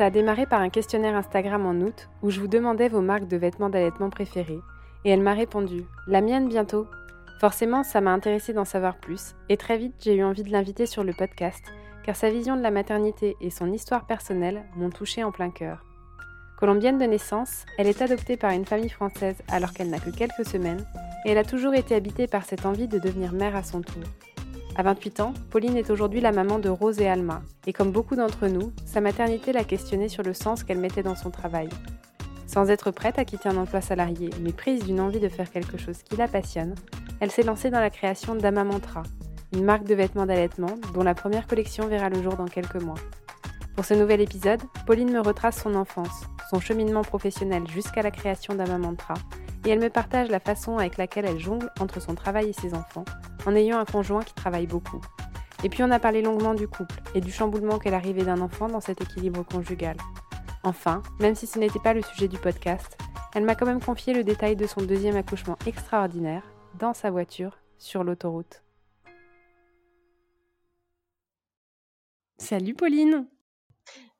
ça a démarré par un questionnaire Instagram en août où je vous demandais vos marques de vêtements d'allaitement préférées. Et elle m'a répondu La mienne bientôt. Forcément, ça m'a intéressé d'en savoir plus, et très vite j'ai eu envie de l'inviter sur le podcast, car sa vision de la maternité et son histoire personnelle m'ont touché en plein cœur. Colombienne de naissance, elle est adoptée par une famille française alors qu'elle n'a que quelques semaines, et elle a toujours été habitée par cette envie de devenir mère à son tour. À 28 ans, Pauline est aujourd'hui la maman de Rose et Alma, et comme beaucoup d'entre nous, sa maternité l'a questionnée sur le sens qu'elle mettait dans son travail. Sans être prête à quitter un emploi salarié, mais prise d'une envie de faire quelque chose qui la passionne, elle s'est lancée dans la création d'Amamantra, une marque de vêtements d'allaitement dont la première collection verra le jour dans quelques mois. Pour ce nouvel épisode, Pauline me retrace son enfance, son cheminement professionnel jusqu'à la création d'Amamantra, et elle me partage la façon avec laquelle elle jongle entre son travail et ses enfants, en ayant un conjoint qui travaille beaucoup. Et puis on a parlé longuement du couple et du chamboulement qu'est l'arrivée d'un enfant dans cet équilibre conjugal. Enfin, même si ce n'était pas le sujet du podcast, elle m'a quand même confié le détail de son deuxième accouchement extraordinaire, dans sa voiture, sur l'autoroute. Salut Pauline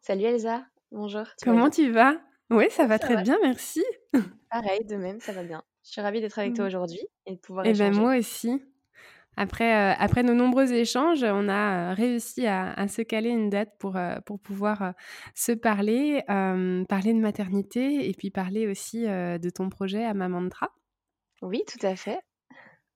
Salut Elsa, bonjour. Comment tu vas? Oui, ça va très bien, merci. Pareil, de même, ça va bien. Je suis ravie d'être avec toi mmh. aujourd'hui et de pouvoir Et eh ben moi aussi. Après, euh, après nos nombreux échanges, on a euh, réussi à, se caler une date pour, euh, pour pouvoir se parler, parler de maternité et puis parler aussi de ton projet à Mamantra. Oui, tout à fait.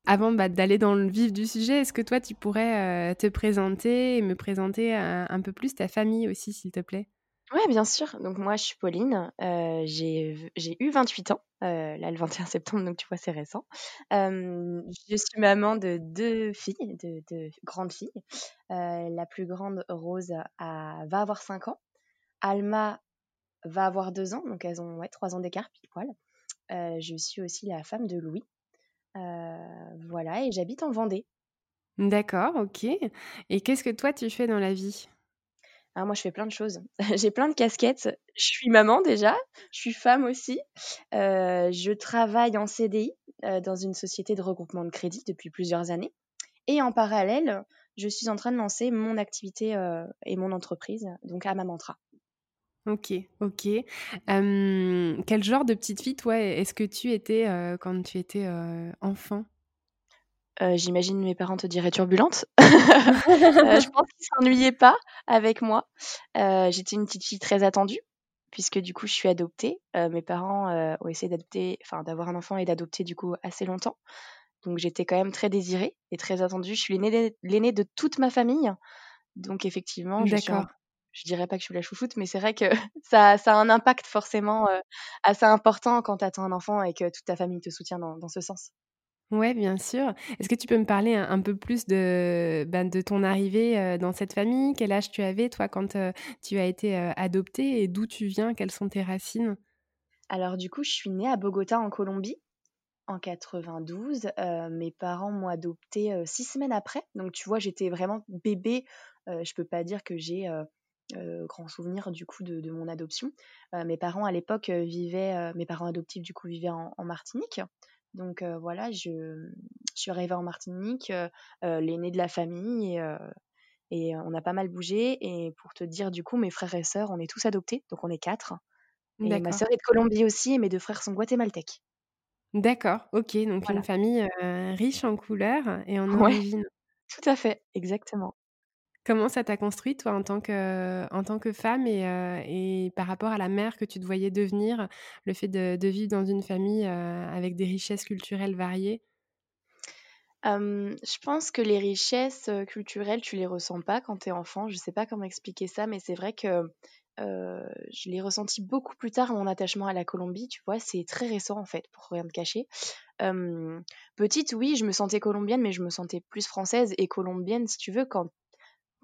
Avant bah, d'aller dans le vif du sujet, est-ce que toi, tu pourrais te présenter et me présenter un peu plus ta famille aussi, s'il te plaît? Ouais, bien sûr. Donc moi, je suis Pauline. Euh, j'ai eu 28 ans, euh, là, le 21 septembre, donc tu vois, c'est récent. je suis maman de deux filles, de, de grandes filles. Euh, la plus grande, Rose, va avoir 5 ans. Alma va avoir 2 ans, donc elles ont ouais, 3 ans d'écart, pile poil. je suis aussi la femme de Louis. voilà, et j'habite en Vendée. D'accord, ok. Et qu'est-ce que toi, tu fais dans la vie? Ah, moi, je fais plein de choses. J'ai plein de casquettes. Je suis maman déjà, je suis femme aussi. Euh, je travaille en CDI euh, dans une société de regroupement de crédit depuis plusieurs années. Et en parallèle, je suis en train de lancer mon activité euh, et mon entreprise, donc à Mamantra. Ok, ok. quel genre de petite fille, toi, est-ce que tu étais quand tu étais enfant? Euh, j'imagine mes parents te diraient turbulente. Euh, je pense qu'ils s'ennuyaient pas avec moi. Euh, j'étais une petite fille très attendue puisque du coup je suis adoptée. mes parents ont essayé d'adopter, enfin d'avoir un enfant et d'adopter du coup assez longtemps. Donc j'étais quand même très désirée et très attendue. Je suis l'aînée de toute ma famille. Donc effectivement, je suis je dirais pas que je suis la chouchoute, mais c'est vrai que ça, ça, a un impact forcément assez important quand tu attends un enfant et que toute ta famille te soutient dans ce sens. Ouais, bien sûr. Est-ce que tu peux me parler un, peu plus de, ben, de ton arrivée dans cette famille? Quel âge tu avais, toi, quand tu as été adoptée et d'où tu viens? Quelles sont tes racines? Alors, du coup, je suis née à Bogota, en Colombie, en 92. mes parents m'ont adoptée six semaines après. Donc, tu vois, j'étais vraiment bébé. je peux pas dire que j'ai grand souvenir, du coup, de, mon adoption. mes parents, à l'époque, vivaient, mes parents adoptifs, du coup, vivaient en Martinique. Donc voilà, je, suis arrivée en Martinique, l'aînée de la famille, et, on a pas mal bougé. Et pour te dire, du coup, mes frères et sœurs, on est tous adoptés, donc on est quatre. Et ma sœur est de Colombie aussi, et mes deux frères sont guatémaltèques. D'accord, ok, donc une famille riche en couleurs et en origine. Tout à fait, exactement. Comment ça t'a construit, toi, en tant que, en tant que femme et, euh, et par rapport à la mère que tu te voyais devenir, le fait de, de vivre dans une famille euh, avec des richesses culturelles variées? Je pense que les richesses culturelles, tu les ressens pas quand tu es enfant. Je sais pas comment expliquer ça, mais c'est vrai que je l'ai ressenti beaucoup plus tard, mon attachement à la Colombie. Tu vois, c'est très récent en fait, pour rien te cacher. petite, oui, je me sentais colombienne, mais je me sentais plus française et colombienne, si tu veux, quand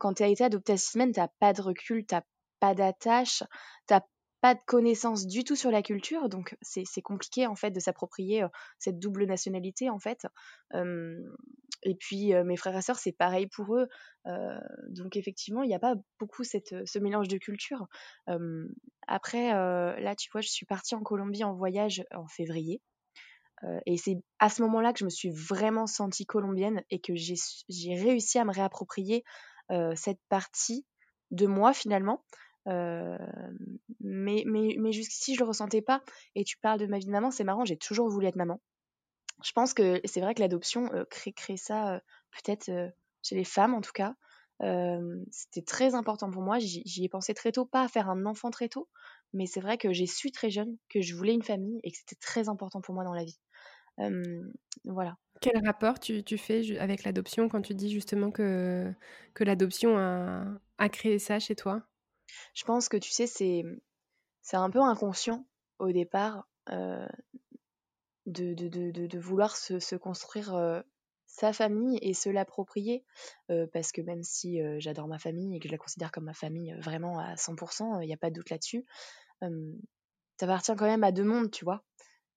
quand tu as été adoptée à six semaines, tu pas de recul, tu pas d'attache, tu pas de connaissances du tout sur la culture, donc c'est compliqué en fait de s'approprier cette double nationalité en fait. et puis mes frères et sœurs, c'est pareil pour eux. donc effectivement, il n'y a pas beaucoup ce mélange de culture. après, là, tu vois, je suis partie en Colombie en voyage en février. et c'est à ce moment-là que je me suis vraiment sentie colombienne et que j'ai réussi à me réapproprier cette partie de moi finalement mais mais, mais jusqu'ici, je le ressentais pas. Et tu parles de ma vie de maman, c'est marrant, j'ai toujours voulu être maman. Je pense que c'est vrai que l'adoption crée, crée ça, peut-être chez les femmes en tout cas. c'était très important pour moi. J'y ai pensé très tôt, pas à faire un enfant très tôt, mais c'est vrai que j'ai su très jeune que je voulais une famille et que c'était très important pour moi dans la vie. voilà. Quel rapport tu, fais avec l'adoption quand tu dis justement que, que l'adoption a, créé ça chez toi? Je pense que tu sais, c'est, c'est un peu inconscient au départ euh, de, de, de, vouloir se, se construire euh, sa famille et se l'approprier. Euh, parce que même si j'adore ma famille et que je la considère comme ma famille vraiment à 100%, il n'y a pas de doute là-dessus, ça appartient quand même à deux mondes, tu vois?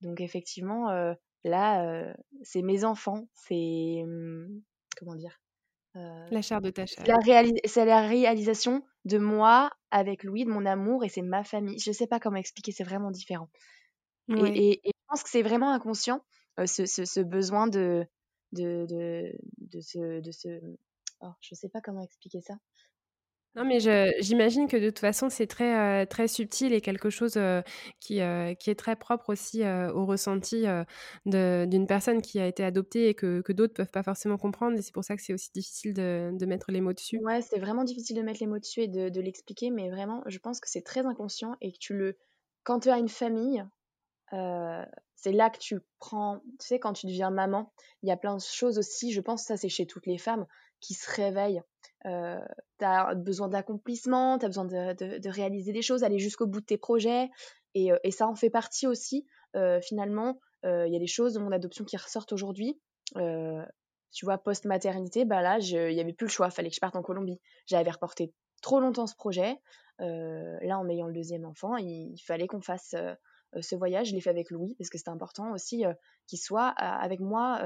Donc effectivement, là, c'est mes enfants, c'est... Hum, comment dire la chair de ta chair. C'est la réalisation de moi avec Louis, de mon amour, et c'est ma famille. Je sais pas comment expliquer, c'est vraiment différent. Et, je pense que c'est vraiment inconscient, ce, ce, besoin de, de, de, de, ce, de ce... Oh, je sais pas comment expliquer ça. Non, mais j'imagine que de toute façon, c'est très, très subtil et quelque chose qui, qui est très propre aussi au ressenti d'une personne qui a été adoptée et que, que d'autres peuvent pas forcément comprendre. Et c'est pour ça que c'est aussi difficile de, de, mettre les mots dessus. Ouais, c'est vraiment difficile de mettre les mots dessus et de, l'expliquer, mais vraiment, je pense que c'est très inconscient et que tu le. Quand tu as une famille, c'est là que tu prends. Tu sais, quand tu deviens maman, il y a plein de choses aussi, je pense, ça c'est chez toutes les femmes, qui se réveillent euh, tu as besoin d'accomplissement, tu as besoin de, réaliser des choses, aller jusqu'au bout de tes projets. Et, euh, ça en fait partie aussi. Euh, finalement, il y a des choses de mon adoption qui ressortent aujourd'hui. tu vois, post-maternité, bah là, il n'y avait plus le choix, fallait que je parte en Colombie. J'avais reporté trop longtemps ce projet. là, en ayant le deuxième enfant, il, fallait qu'on fasse ce voyage. Je l'ai fait avec Louis parce que c'était important aussi qu'il soit avec moi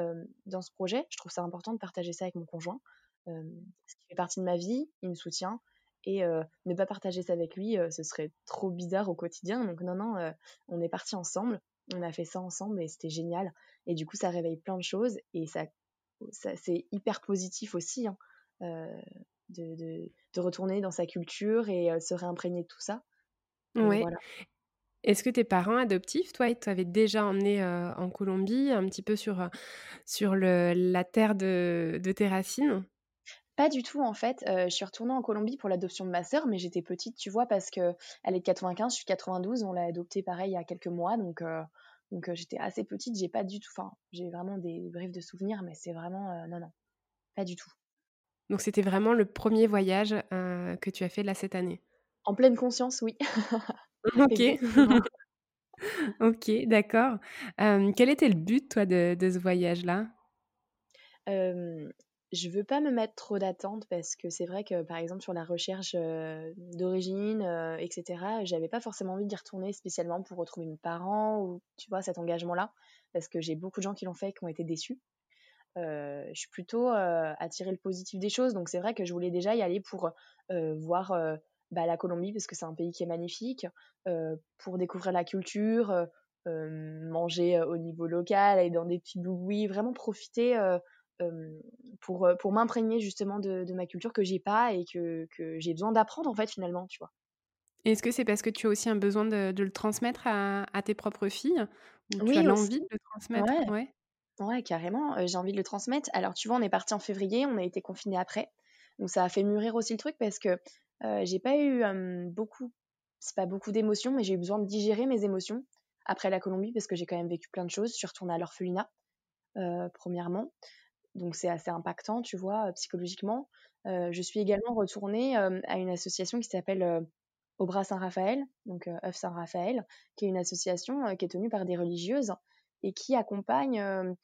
dans ce projet. Je trouve ça important de partager ça avec mon conjoint ce qui fait partie de ma vie, il me soutient. Et ne pas partager ça avec lui, ce serait trop bizarre au quotidien. Donc non, non, on est parti ensemble, on a fait ça ensemble et c'était génial. Et du coup, ça réveille plein de choses et ça, ça c'est hyper positif aussi hein, de, de, de, retourner dans sa culture et se réimprégner de tout ça. Oui. Est-ce que tes parents adoptifs, toi, tu avais déjà emmené en Colombie, un petit peu sur, sur le, la terre de, de tes racines? Pas du tout en fait. je suis retournée en Colombie pour l'adoption de ma sœur, mais j'étais petite, tu vois, parce que elle est de 95, je suis 92, on l'a adoptée pareil il y a quelques mois, donc donc j'étais assez petite, j'ai pas du tout, enfin j'ai vraiment des brefs de souvenirs, mais c'est vraiment non non, pas du tout. Donc c'était vraiment le premier voyage que tu as fait là cette année? En pleine conscience, oui. ok. ok, d'accord. quel était le but toi de, de ce voyage-là? Je veux pas me mettre trop d'attentes parce que c'est vrai que par exemple sur la recherche d'origine, etc., j'avais pas forcément envie d'y retourner spécialement pour retrouver mes parents ou tu vois cet engagement-là parce que j'ai beaucoup de gens qui l'ont fait et qui ont été déçus. je suis plutôt à tirer le positif des choses donc c'est vrai que je voulais déjà y aller pour voir bah, la Colombie parce que c'est un pays qui est magnifique, pour découvrir la culture, manger au niveau local, aller dans des petits boubouis, vraiment profiter pour, pour m'imprégner justement de, de, ma culture que j'ai pas et que, que j'ai besoin d'apprendre en fait finalement, tu vois. Est-ce que c'est parce que tu as aussi un besoin de, de le transmettre à, à, tes propres filles ou oui, tu as l'envie de le transmettre? Ouais. ouais. carrément, j'ai envie de le transmettre. Alors tu vois, on est parti en février, on a été confinés après. Donc ça a fait mûrir aussi le truc parce que j'ai pas eu beaucoup, c'est pas beaucoup d'émotions, mais j'ai eu besoin de digérer mes émotions après la Colombie parce que j'ai quand même vécu plein de choses. Je suis retournée à l'orphelinat, premièrement. Donc c'est assez impactant, tu vois, psychologiquement. je suis également retournée à une association qui s'appelle au bras Saint-Raphaël, donc œuf Saint-Raphaël, qui est une association qui est tenue par des religieuses et qui accompagne,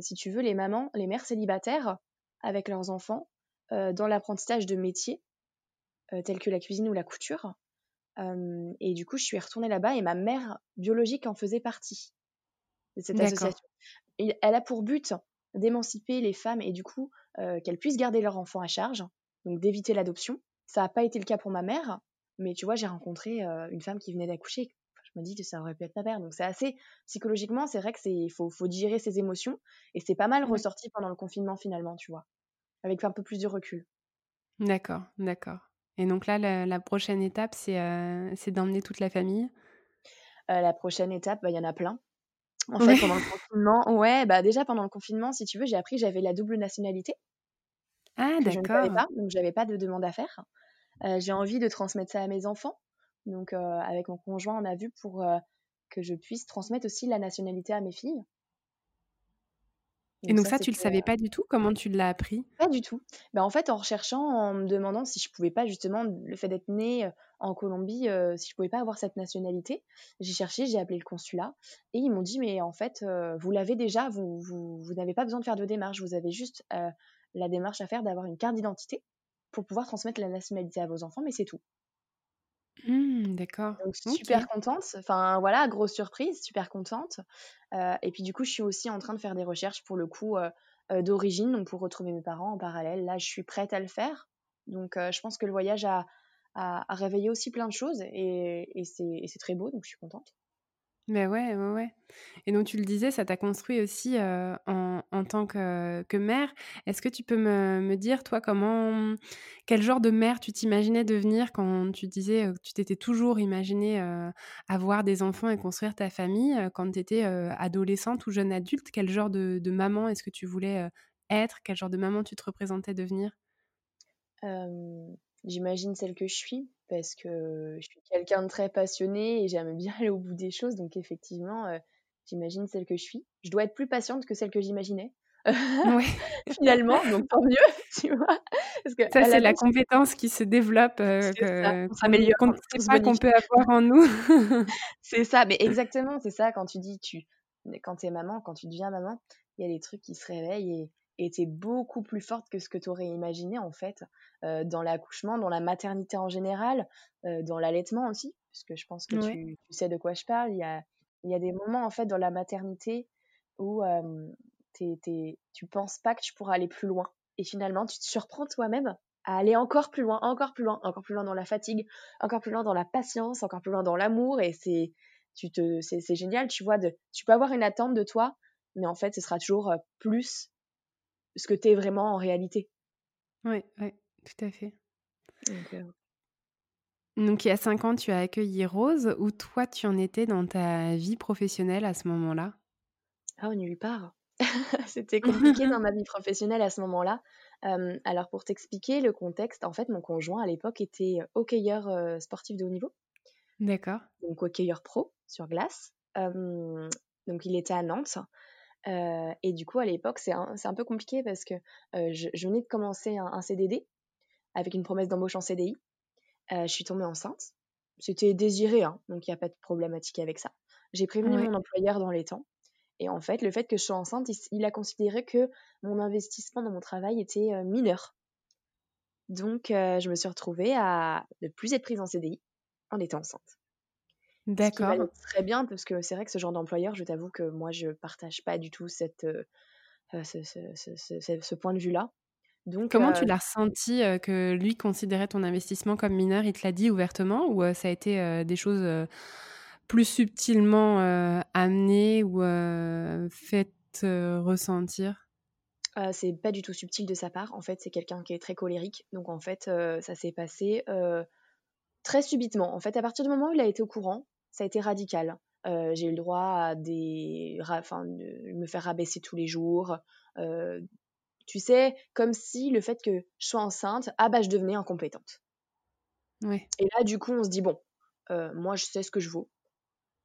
si tu veux, les mamans, les mères célibataires avec leurs enfants dans l'apprentissage de métiers tels que la cuisine ou la couture. et du coup, je suis retournée là-bas et ma mère biologique en faisait partie de cette association. elle a pour but d'émanciper les femmes et du coup qu'elles puissent garder leurs enfants à charge, donc d'éviter l'adoption. Ça n'a pas été le cas pour ma mère, mais tu vois, j'ai rencontré une femme qui venait d'accoucher. Je me dis que ça aurait pu être ma mère. Donc c'est assez psychologiquement, c'est vrai que c'est faut, faut digérer ses émotions et c'est pas mal ressorti pendant le confinement finalement, tu vois, avec un peu plus de recul. D'accord, d'accord. Et donc là, la, prochaine étape, c'est d'emmener toute la famille? la prochaine étape, bah, il y en a plein. En fait, pendant le confinement, ouais, bah déjà pendant le confinement, si tu veux, j'ai appris que j'avais la double nationalité. Ah, d'accord. Donc j'avais pas de demande à faire. Euh, j'ai envie de transmettre ça à mes enfants. Donc, euh, avec mon conjoint, on a vu pour euh, que je puisse transmettre aussi la nationalité à mes filles. Et donc ça, tu le savais pas du tout? Comment tu l'as appris? Pas du tout. Ben, en fait, en recherchant, en me demandant si je pouvais pas justement, le fait d'être née en Colombie, si je pouvais pas avoir cette nationalité, j'ai cherché, j'ai appelé le consulat et ils m'ont dit mais en fait, vous l'avez déjà, vous, vous, vous n'avez pas besoin de faire de démarche, vous avez juste la démarche à faire d'avoir une carte d'identité pour pouvoir transmettre la nationalité à vos enfants, mais c'est tout. Mmh, d'accord. Donc super contente. Enfin voilà, grosse surprise, super contente. Euh, et puis du coup, je suis aussi en train de faire des recherches pour le coup euh, euh, d'origine, donc pour retrouver mes parents en parallèle. Là, je suis prête à le faire. Donc je pense que le voyage a, a, réveillé aussi plein de choses et, et c'est très beau, donc je suis contente. Mais ouais, ouais, ouais. Et donc tu le disais, ça t'a construit aussi en, en, tant que, que mère. Est-ce que tu peux me, me, dire, toi, comment, quel genre de mère tu t'imaginais devenir quand tu disais que tu t'étais toujours imaginé avoir des enfants et construire ta famille quand tu étais adolescente ou jeune adulte? Quel genre de, de maman est-ce que tu voulais être? Quel genre de maman tu te représentais devenir? J'imagine celle que je suis parce que je suis quelqu'un de très passionné et j'aime bien aller au bout des choses. Donc effectivement, euh, j'imagine celle que je suis. Je dois être plus patiente que celle que j'imaginais. Oui. Finalement, donc tant mieux, tu vois. Parce que ça, c'est la compétence qui se développe, euh, qu'on ne sait pas qu'on peut avoir en nous. c'est ça, mais exactement, c'est ça. Quand tu dis, tu, quand tu es maman, quand tu deviens maman, il y a des trucs qui se réveillent et était beaucoup plus forte que ce que tu aurais imaginé en fait euh, dans l'accouchement, dans la maternité en général, euh, dans l'allaitement aussi, puisque je pense que tu, sais de quoi je parle. Il y a, il y a des moments en fait dans la maternité où euh, tu penses pas que tu pourras aller plus loin. Et finalement tu te surprends toi-même à aller encore plus loin, encore plus loin, encore plus loin dans la fatigue, encore plus loin dans la patience, encore plus loin dans l'amour. Et c'est tu te c'est, c'est génial, tu vois de tu peux avoir une attente de toi mais en fait ce sera toujours plus ce que tu es vraiment en réalité. Oui, oui, tout à fait. Euh, Donc, il y a cinq ans, tu as accueilli Rose. Où toi, tu en étais dans ta vie professionnelle à ce moment-là? Ah, nulle part. C'était compliqué dans ma vie professionnelle à ce moment-là. alors, pour t'expliquer le contexte, en fait, mon conjoint à l'époque était hockeyeur euh, sportif de haut niveau. D'accord. Donc, hockeyeur pro sur glace. donc, il était à Nantes. Euh, et du coup, à l'époque, c'est un, un, peu compliqué parce que euh, je, je, venais de commencer un, CDD avec une promesse d'embauche en CDI. Euh, je suis tombée enceinte. C'était désiré, hein, donc il n'y a pas de problématique avec ça. J'ai prévenu mon employeur dans les temps. Et en fait, le fait que je sois enceinte, il, a considéré que mon investissement dans mon travail était mineur. Donc, je me suis retrouvée à ne plus être prise en CDI en étant enceinte. D'accord. Très bien, parce que c'est vrai que ce genre d'employeur, je t'avoue que moi, je partage pas du tout cette, euh, euh, ce, ce, ce, point de vue-là. Donc, Comment tu euh l'as ressenti que lui considérait ton investissement comme mineur? Il te l'a dit ouvertement ou ça a été des choses plus subtilement amenées ou faites ressentir? C'est pas du tout subtil de sa part. En fait, c'est quelqu'un qui est très colérique. Donc, en fait, ça s'est passé très subitement. En fait, à partir du moment où il a été au courant, ça a été radical. Euh, j'ai eu le droit à des, enfin, me faire rabaisser tous les jours, euh, Tu sais, comme si le fait que je sois enceinte, ah bah je devenais incompétente. Ouais. Et là, du coup, on se dit, bon, euh, moi, je sais ce que je vaux.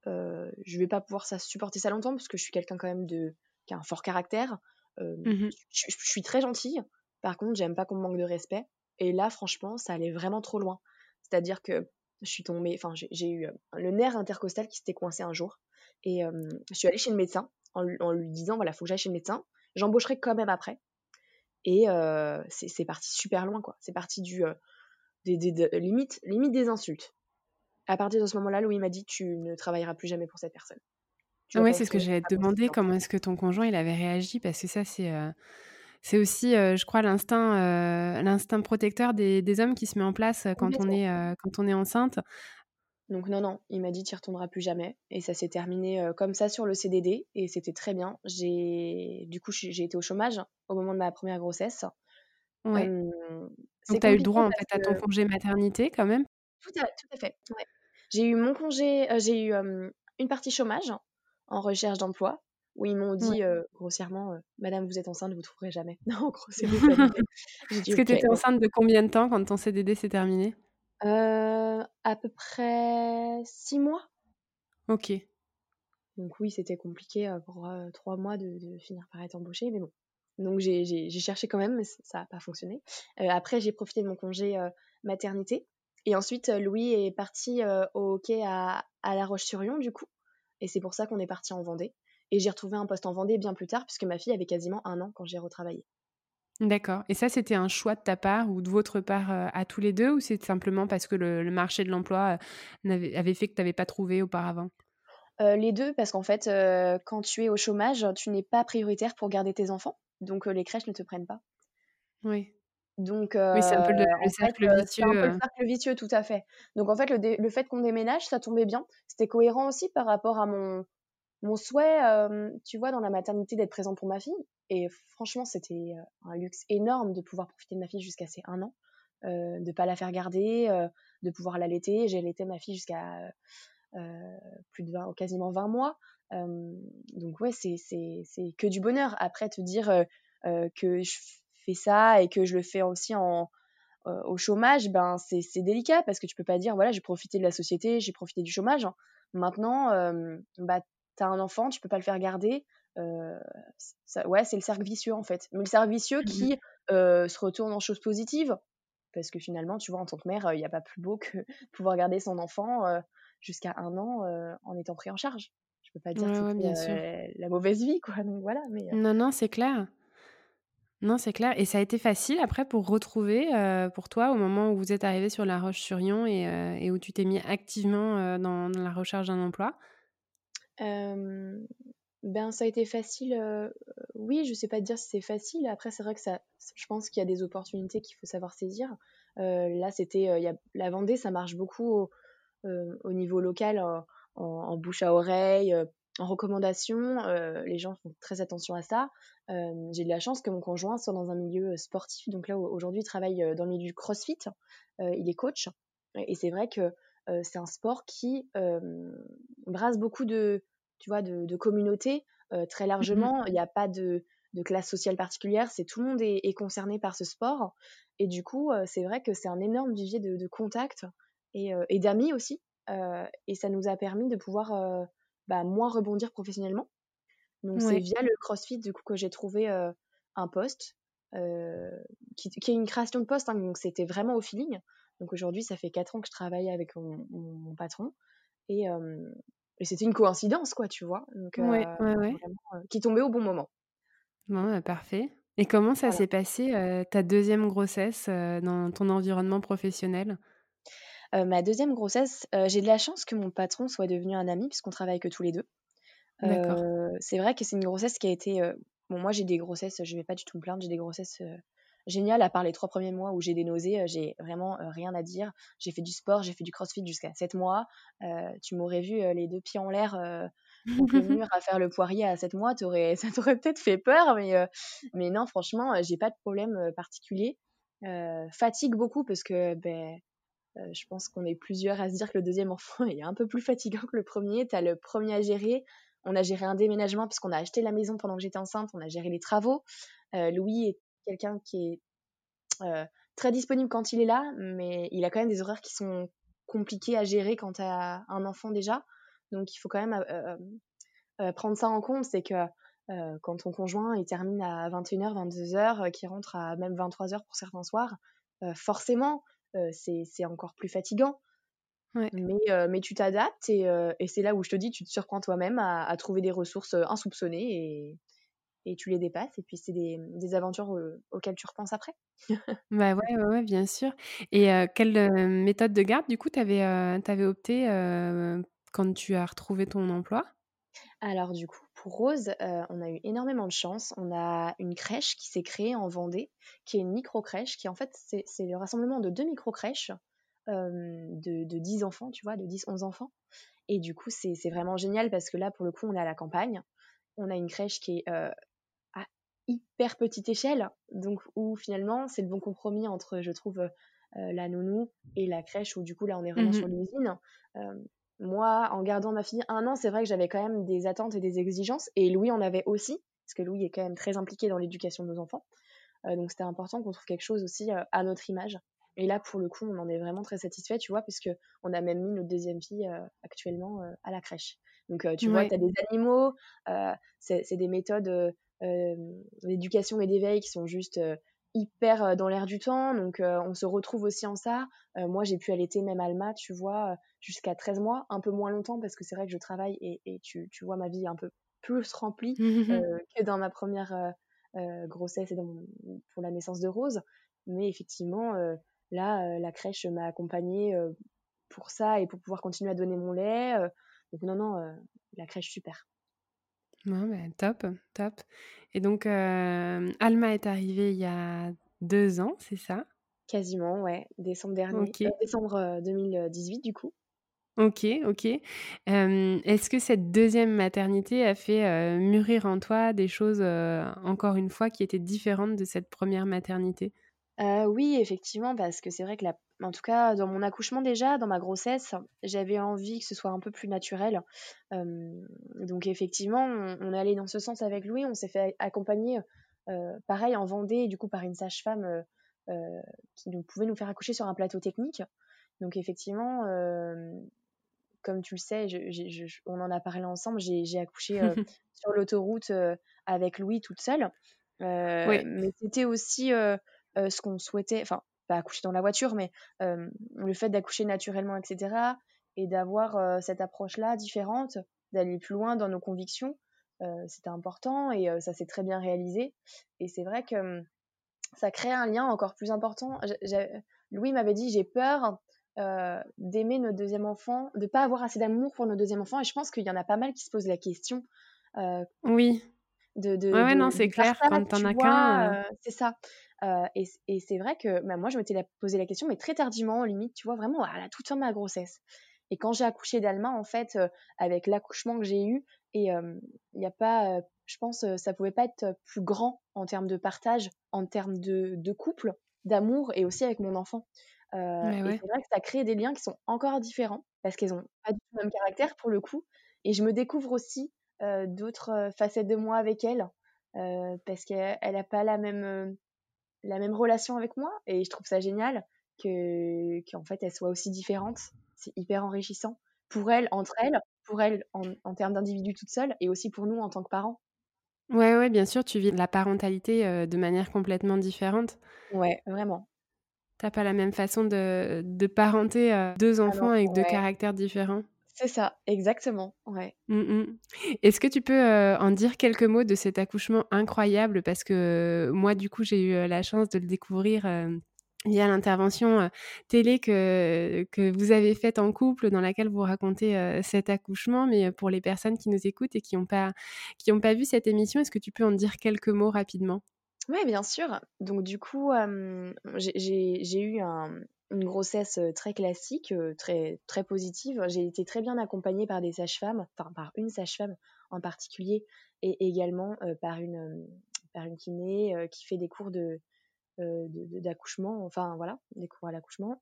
Je vais pas pouvoir ça, supporter ça longtemps parce que je suis quelqu'un quand même de, qui a un fort caractère. Mmh je, je suis très gentille. Par contre, j'aime pas qu'on me manque de respect. Et là, franchement, ça allait vraiment trop loin. C'est-à-dire que je suis tombée, enfin, j'ai eu euh, le nerf intercostal qui s'était coincé un jour. Et euh, je suis allée chez le médecin en, lui- en lui disant, voilà, faut que j'aille chez le médecin. J'embaucherai quand même après. Et euh, c'est parti super loin, quoi. C'est parti du, euh, des, des- de- limite, limite des insultes. À partir de ce moment-là, Louis m'a dit, tu ne travailleras plus jamais pour cette personne. Pas c'est ce que j'allais te demander, comment est-ce que ton conjoint, il avait réagi? Parce que ça, c'est, c'est aussi, heu, je crois l'instinct, l'instinct protecteur des des hommes qui se met en place, heu, quand on est, heu, quand on est enceinte. Donc non, non, il m'a dit, tu retourneras plus jamais. Et ça s'est terminé euh, comme ça sur le CDD. Et c'était très bien. J'ai, du coup, j'ai été au chômage au moment de ma première grossesse. Ouais. Euh, Donc tu as eu le droit, en fait, à ton congé maternité quand même? tout à, tout à fait. ouais. J'ai eu mon congé, euh, j'ai eu euh, une partie chômage en recherche d'emploi où ils m'ont Ouais. dit euh, grossièrement, euh, Madame, vous êtes enceinte, vous trouverez jamais. Non, en gros. J'ai dit Parce que tu étais enceinte de combien de temps quand ton CDD s'est terminé? Euh, à peu près six mois. OK. Donc oui, c'était compliqué pour trois mois de, de finir par être embauchée, mais bon. Donc j'ai cherché quand même, mais ça n'a pas fonctionné. Après, j'ai profité de mon congé maternité. Et ensuite, Louis est parti au hockey à, à La Roche-sur-Yon, du coup. Et c'est pour ça qu'on est parti en Vendée. Et j'ai retrouvé un poste en Vendée bien plus tard, puisque ma fille avait quasiment un an quand j'ai retravaillé. D'accord et ça, c'était un choix de ta part ou de votre part, heu, à tous les 2 ou c'est simplement parce que le le marché de l'emploi, n'avait avait fait que tu avais pas trouvé auparavant? Euh, les deux, parce qu'en fait, euh, quand tu es au chômage, tu n'es pas prioritaire pour garder tes enfants. Donc euh, les crèches ne te prennent pas. Oui. Donc, Oui, c'est un peu le fait, cercle heu, vicieux, c'est un peu le cercle vicieux, tout à fait. Donc en fait, le fait qu'on déménage, ça tombait bien. C'était cohérent aussi par rapport à mon mon souhait, tu vois, dans la maternité, d'être présent pour ma fille et franchement, c'était, un luxe énorme de pouvoir profiter de ma fille jusqu'à ses 1 an, heu, de pas la faire garder, de pouvoir l'allaiter. J'ai allaité ma fille jusqu'à, plus de 20 quasiment 20 mois. Donc ouais, c'est que du bonheur. Après te dire, que je fais ça et que je le fais aussi en euh, au chômage, ben c'est délicat parce que tu peux pas dire voilà j'ai profité de la société, j'ai profité du chômage. Maintenant, euh, bah t'as un enfant, tu peux pas le faire garder. Euh, ça, ouais, c'est le cercle vicieux en fait. Mais le cercle vicieux Mmh qui euh, se retourne en choses positives parce que finalement, tu vois, en tant que mère, il n'y a pas plus beau que pouvoir garder son enfant euh, jusqu'à un an en étant pris en charge. Je peux pas dire que Ouais, ouais, bien sûr. euh, la mauvaise vie, quoi. Donc voilà, mais Non, non, c'est clair. Non, c'est clair et ça a été facile après pour retrouver, pour toi au moment où vous êtes arrivés sur La Roche-sur-Yon et où tu t'es mis activement, dans la recherche d'un emploi? Ben, ça a été facile, oui, je sais pas dire si c'est facile. Après, c'est vrai que ça je pense qu'il y a des opportunités qu'il faut savoir saisir. Là, c'était, la Vendée, ça marche beaucoup au, niveau local, en bouche à oreille, en recommandation, les gens font très attention à ça. J'ai de la chance que mon conjoint soit dans un milieu, sportif, donc là, au aujourd'hui, il travaille, dans le milieu du crossfit. Il est coach et c'est vrai que, heu, c'est un sport qui, hem, brasse beaucoup de tu vois, de, de communauté euh, très Mmh largement. Il n'y a pas de, de, classe sociale particulière, c'est tout le monde est, est, concerné par ce sport. Et du coup, euh, c'est vrai que c'est un énorme vivier de, de contacts et, euh, et d'amis aussi. Euh, et ça nous a permis de pouvoir euh, bah, moins rebondir professionnellement. Donc c'est via le CrossFit du coup que j'ai trouvé euh, un poste euh, qui, qui, est une création de poste. Hein, donc c'était vraiment au feeling. Donc aujourd'hui, ça fait 4 ans que je travaille avec mon, mon, mon patron. Et, euh, et c'était une coïncidence, quoi, tu vois. Donc, euh, Ouais, ouais, ouais. vraiment, euh, qui tombait au bon moment. Bon, bah, parfait et comment ça Voilà. s'est passé, ta deuxième grossesse, dans ton environnement professionnel? Euh, ma deuxième grossesse, j'ai de la chance que mon patron soit devenu un ami, puisqu'on travaille que tous les deux. C'est vrai que c'est une grossesse qui a été. Bon, moi, j'ai des grossesses, je vais pas du tout me plaindre, j'ai des grossesses géniales, à part les trois premiers mois où j'ai des nausées, euh, j'ai vraiment euh, rien à dire. J'ai fait du sport, j'ai fait du crossfit jusqu'à 7 mois. Euh, tu m'aurais vu les deux pieds en l'air contre le mur à faire le poirier à 7 mois, t'aurais, ça t'aurait peut-être fait peur, mais, euh, mais non, franchement, j'ai pas de problème particulier. Euh, fatigue beaucoup parce que ben, euh, je pense qu'on est plusieurs à se dire que le deuxième enfant est un peu plus fatigant que le premier. Tu as le premier à gérer. On a géré un déménagement puisqu'on a acheté la maison pendant que j'étais enceinte. On a géré les travaux. Louis quelqu'un qui est très disponible quand il est là, mais il a quand même des horaires qui sont compliqués à gérer quand tu as un enfant déjà. Donc il faut quand même prendre ça en compte, c'est que quand ton conjoint il termine à 21h, 22h, qui rentre à même 23h pour certains soirs, forcément c'est encore plus fatigant. Mais, mais tu t'adaptes et, et c'est là où je te dis, tu te surprends toi-même à, à, trouver des ressources insoupçonnées et, et tu les dépasses. Et puis, c'est des, des, aventures auxquelles tu repenses après. bah ouais, ouais, ouais, bien sûr. Et quelle méthode de garde, du coup, tu avais, avais, opté quand tu as retrouvé ton emploi? Alors, du coup, pour Rose, on a eu énormément de chance. On a une crèche qui s'est créée en Vendée, qui est une micro-crèche, qui en fait, c'est le rassemblement de deux micro-crèches de, de 10 enfants, tu vois, de 10-11 enfants. Et du coup, c'est vraiment génial parce que là, pour le coup, on est à la campagne. On a une crèche qui est hyper petite échelle, donc où finalement c'est le bon compromis entre, je trouve, euh, la nounou et la crèche, où du coup là on est vraiment mmh sur l'usine. Euh, moi, en gardant ma fille un an, c'est vrai que j'avais quand même des attentes et des exigences, et Louis en avait aussi, parce que Louis est quand même très impliqué dans l'éducation de nos enfants. Euh, donc c'était important qu'on trouve quelque chose aussi à notre image. Et là, pour le coup, on en est vraiment très satisfait, tu vois, puisque on a même mis notre deuxième fille actuellement à la crèche. Donc, tu vois, tu as des animaux, c'est des méthodes d'éducation et d'éveil qui sont juste hyper dans l'air du temps. Donc, on se retrouve aussi en ça. moi, j'ai pu allaiter même Alma, tu vois, jusqu'à 13 mois, un peu moins longtemps parce que c'est vrai que je travaille et, et tu, tu, vois ma vie un peu plus remplie que dans ma première grossesse et dans pour la naissance de Rose. Mais effectivement, là, la crèche m'a accompagnée pour ça et pour pouvoir continuer à donner mon lait. donc, non, non, la crèche, super. Ouais, bah, top, top. Et donc, Alma est arrivée il y a deux ans, c'est ça? Quasiment, ouais, décembre dernier, décembre 2018 du coup. Ok, ok. Est-ce que cette deuxième maternité a fait mûrir en toi des choses, encore une fois, qui étaient différentes de cette première maternité? Oui, effectivement, parce que c'est vrai que la en tout cas, dans mon accouchement déjà, dans ma grossesse, j'avais envie que ce soit un peu plus naturel. donc effectivement, on, est allé dans ce sens avec Louis. On s'est fait accompagner, pareil, en Vendée, du coup, par une sage-femme qui nous, pouvait nous faire accoucher sur un plateau technique. Donc effectivement, comme tu le sais, on en a parlé ensemble, j'ai accouché sur l'autoroute avec Louis toute seule. Oui. Mais c'était aussi ce qu'on souhaitait, enfin pas accoucher dans la voiture, mais le fait d'accoucher naturellement, etc., et d'avoir cette approche-là différente, d'aller plus loin dans nos convictions, c'était important et ça s'est très bien réalisé. Et c'est vrai que ça crée un lien encore plus important. Louis m'avait dit j'ai peur d'aimer notre deuxième enfant, de pas avoir assez d'amour pour notre deuxième enfant, et je pense qu'il y en a pas mal qui se posent la question. oui. De, de, ouais, non, c'est clair, quand t'en as qu'un. c'est ça. Euh, et, c'est vrai que bah, moi, je m'étais posé la question, mais très tardivement, limite, tu vois, vraiment à la toute fin de ma grossesse. Et quand j'ai accouché d'Alma, en fait, euh, avec l'accouchement que j'ai eu, et il n'y a pas, je pense, ça pouvait pas être plus grand en termes de partage, en termes de, de couple, d'amour, et aussi avec mon enfant. Et c'est vrai que ça crée des liens qui sont encore différents, parce qu'ils ont pas du tout le même caractère pour le coup. Et je me découvre aussi d'autres facettes de moi avec elle, parce qu'elle n'a pas la même la même relation avec moi et je trouve ça génial que qu'en fait elle soit aussi différente. C'est hyper enrichissant pour elle entre elles, pour elle en, en termes d'individu toute seule et aussi pour nous en tant que parents. Ouais, ouais, bien sûr, tu vis la parentalité euh, de manière complètement différente. Ouais, vraiment. T'as pas la même façon de, de parenter euh, deux enfants avec deux caractères différents. C'est ça, exactement. Ouais. Mmh, mmh. Est-ce que tu peux en dire quelques mots de cet accouchement incroyable? Parce que moi, du coup, j'ai eu la chance de le découvrir via l'intervention télé que, que vous avez faite en couple, dans laquelle vous racontez cet accouchement. Mais pour les personnes qui nous écoutent et qui n'ont pas, qui pas vu cette émission, est-ce que tu peux en dire quelques mots rapidement? Oui, bien sûr. Donc, du coup, j'ai eu un, une grossesse très classique, très, très positive. J'ai été très bien accompagnée par des sages-femmes, enfin par une sage-femme en particulier, et également par, une, par une kiné qui fait des cours de, d'accouchement, enfin voilà, des cours à l'accouchement,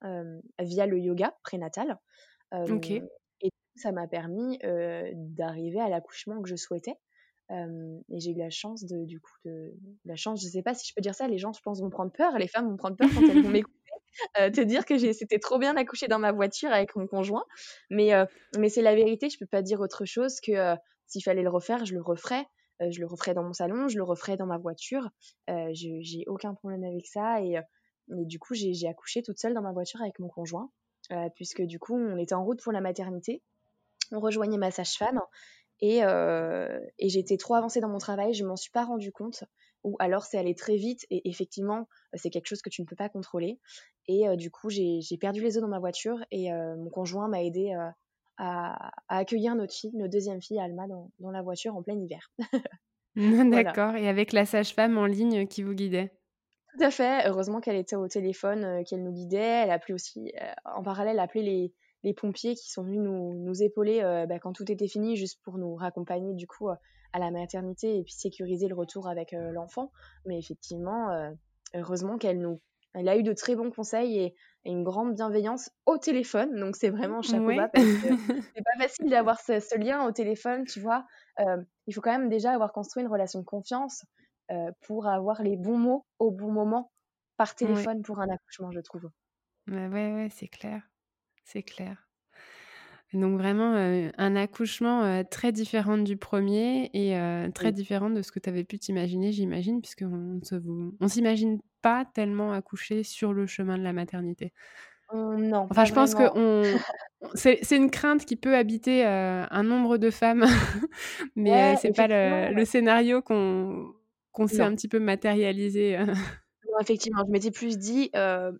via le yoga prénatal. Et ça m'a permis d'arriver à l'accouchement que je souhaitais. et j'ai eu la chance de, du coup, de la chance, je sais pas si je peux dire ça, les gens, je pense, vont prendre peur, les femmes vont prendre peur quand elles vont m'écouter, te dire que c'était trop bien d'accoucher dans ma voiture avec mon conjoint. Mais, mais c'est la vérité, je peux pas dire autre chose que s'il fallait le refaire, je le referais. je le referais dans mon salon, je le referais dans ma voiture. j'ai aucun problème avec ça. Et, et du coup, j'ai accouché toute seule dans ma voiture avec mon conjoint, puisque du coup, on était en route pour la maternité. On rejoignait ma sage-femme et, et j'étais trop avancée dans mon travail, je m'en suis pas rendu compte ou alors c'est allé très vite et effectivement c'est quelque chose que tu ne peux pas contrôler et du coup j'ai perdu les os dans ma voiture et mon conjoint m'a aidé à, accueillir notre fille, notre deuxième fille Alma dans, dans la voiture en plein hiver. D'accord, et avec la sage-femme en ligne qui vous guidait? Tout à fait. Heureusement qu'elle était au téléphone, qu'elle nous guidait. Elle a appelé aussi, en parallèle, appelé les, les, pompiers qui sont venus nous, nous épauler bah, quand tout était fini, juste pour nous raccompagner du coup à la maternité et puis sécuriser le retour avec l'enfant. Mais effectivement, heureusement qu'elle nous, elle a eu de très bons conseils et, une grande bienveillance au téléphone. Donc c'est vraiment chapeau bas parce que c'est pas facile d'avoir ce, lien au téléphone, tu vois. il faut quand même déjà avoir construit une relation de confiance pour avoir les bons mots au bon moment par téléphone pour un accouchement, je trouve. Bah ouais, ouais, c'est clair. C'est clair. Donc vraiment un accouchement très différent du premier et très différent de ce que tu avais pu t'imaginer, j'imagine, puisqu'on ne on s'imagine pas tellement accoucher sur le chemin de la maternité. Mmh, non. Enfin, je pense que c'est une crainte qui peut habiter un nombre de femmes, mais c'est pas le, scénario qu'on qu'on s'est un petit peu matérialisé. effectivement, je m'étais plus dit,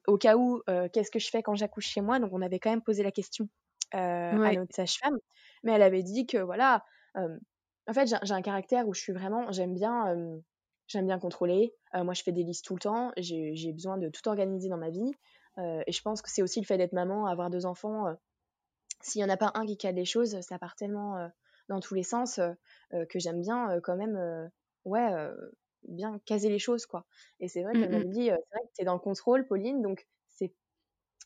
au cas où, qu'est-ce que je fais quand j'accouche chez moi Donc, on avait quand même posé la question euh, à notre sage-femme. Mais elle avait dit que voilà, en fait, j'ai un caractère où je suis vraiment, j'aime bien, j'aime bien contrôler. moi, je fais des listes tout le temps. J'ai besoin de tout organiser dans ma vie. et je pense que c'est aussi le fait d'être maman, avoir deux enfants. S'il n'y en a pas un qui cale les choses, ça part tellement dans tous les sens que j'aime bien quand même, ouais, bien caser les choses, quoi. Et c'est vrai mmh qu'elle m'avait dit, c'est vrai que tu es dans le contrôle, Pauline, donc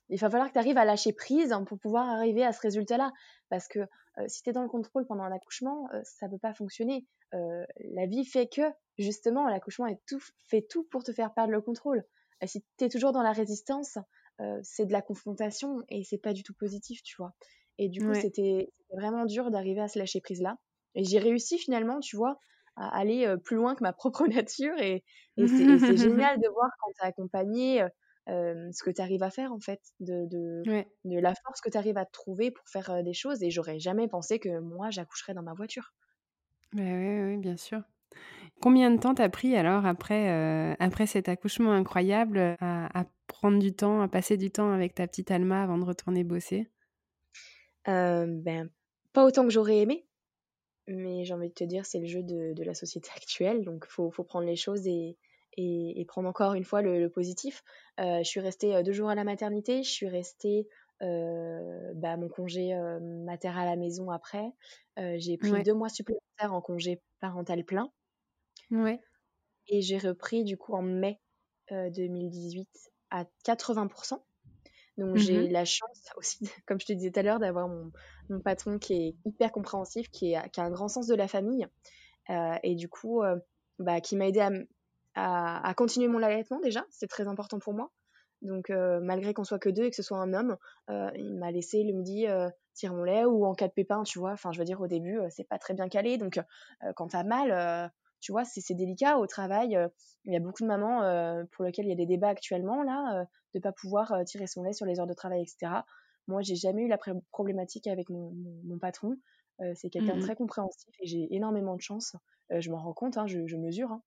il va falloir que tu arrives à lâcher prise hein, pour pouvoir arriver à ce résultat-là. Parce que euh, si tu es dans le contrôle pendant un accouchement, euh, ça ne peut pas fonctionner. Euh, la vie fait que, justement, l'accouchement tout, fait tout pour te faire perdre le contrôle. si tu es toujours dans la résistance, c'est de la confrontation et c'est pas du tout positif, tu vois. Et du coup, c'était vraiment dur d'arriver à se lâcher prise-là. Et j'ai réussi finalement, tu vois, à aller plus loin que ma propre nature. Et, et c'est génial de voir quand tu as accompagné ce que tu arrives à faire en fait, de, de, de la force que tu arrives à trouver pour faire des choses. Et j'aurais jamais pensé que moi, j'accoucherais dans ma voiture. Oui, bien sûr. Combien de temps t'as pris alors après, après cet accouchement incroyable à, à, prendre du temps, à passer du temps avec ta petite Alma avant de retourner bosser? Ben, Pas autant que j'aurais aimé, mais j'ai envie de te dire, c'est le jeu de, de, la société actuelle, donc il faut, faut, prendre les choses et, et, prendre encore une fois le, positif. Euh, je suis restée euh, deux jours à la maternité, je suis restée euh, bah, mon congé mater à la maison après. j'ai pris deux mois supplémentaires en congé parental plein. Ouais. Et j'ai repris du coup en mai 2018 à 80%. Donc j'ai mmh la chance aussi, comme je te disais tout à l'heure, d'avoir mon, mon, patron qui est hyper compréhensif, qui, est, qui, a un grand sens de la famille. et du coup, bah, qui m'a aidé à, à, continuer mon allaitement déjà, c'est très important pour moi. Donc euh, malgré qu'on soit que deux et que ce soit un homme, euh, il m'a laissé le midi euh, tirer mon lait ou en cas de pépin, tu vois. Enfin, je veux dire au début, c'est pas très bien calé, donc quand t'as mal, tu vois, c'est délicat au travail. il y a beaucoup de mamans pour lesquelles il y a des débats actuellement là, de pas pouvoir tirer son lait sur les heures de travail, etc. Moi, j'ai jamais eu la problématique avec mon, mon, patron. c'est quelqu'un de mmh très compréhensif et j'ai énormément de chance. je m'en rends compte, hein, je, je, mesure. Hein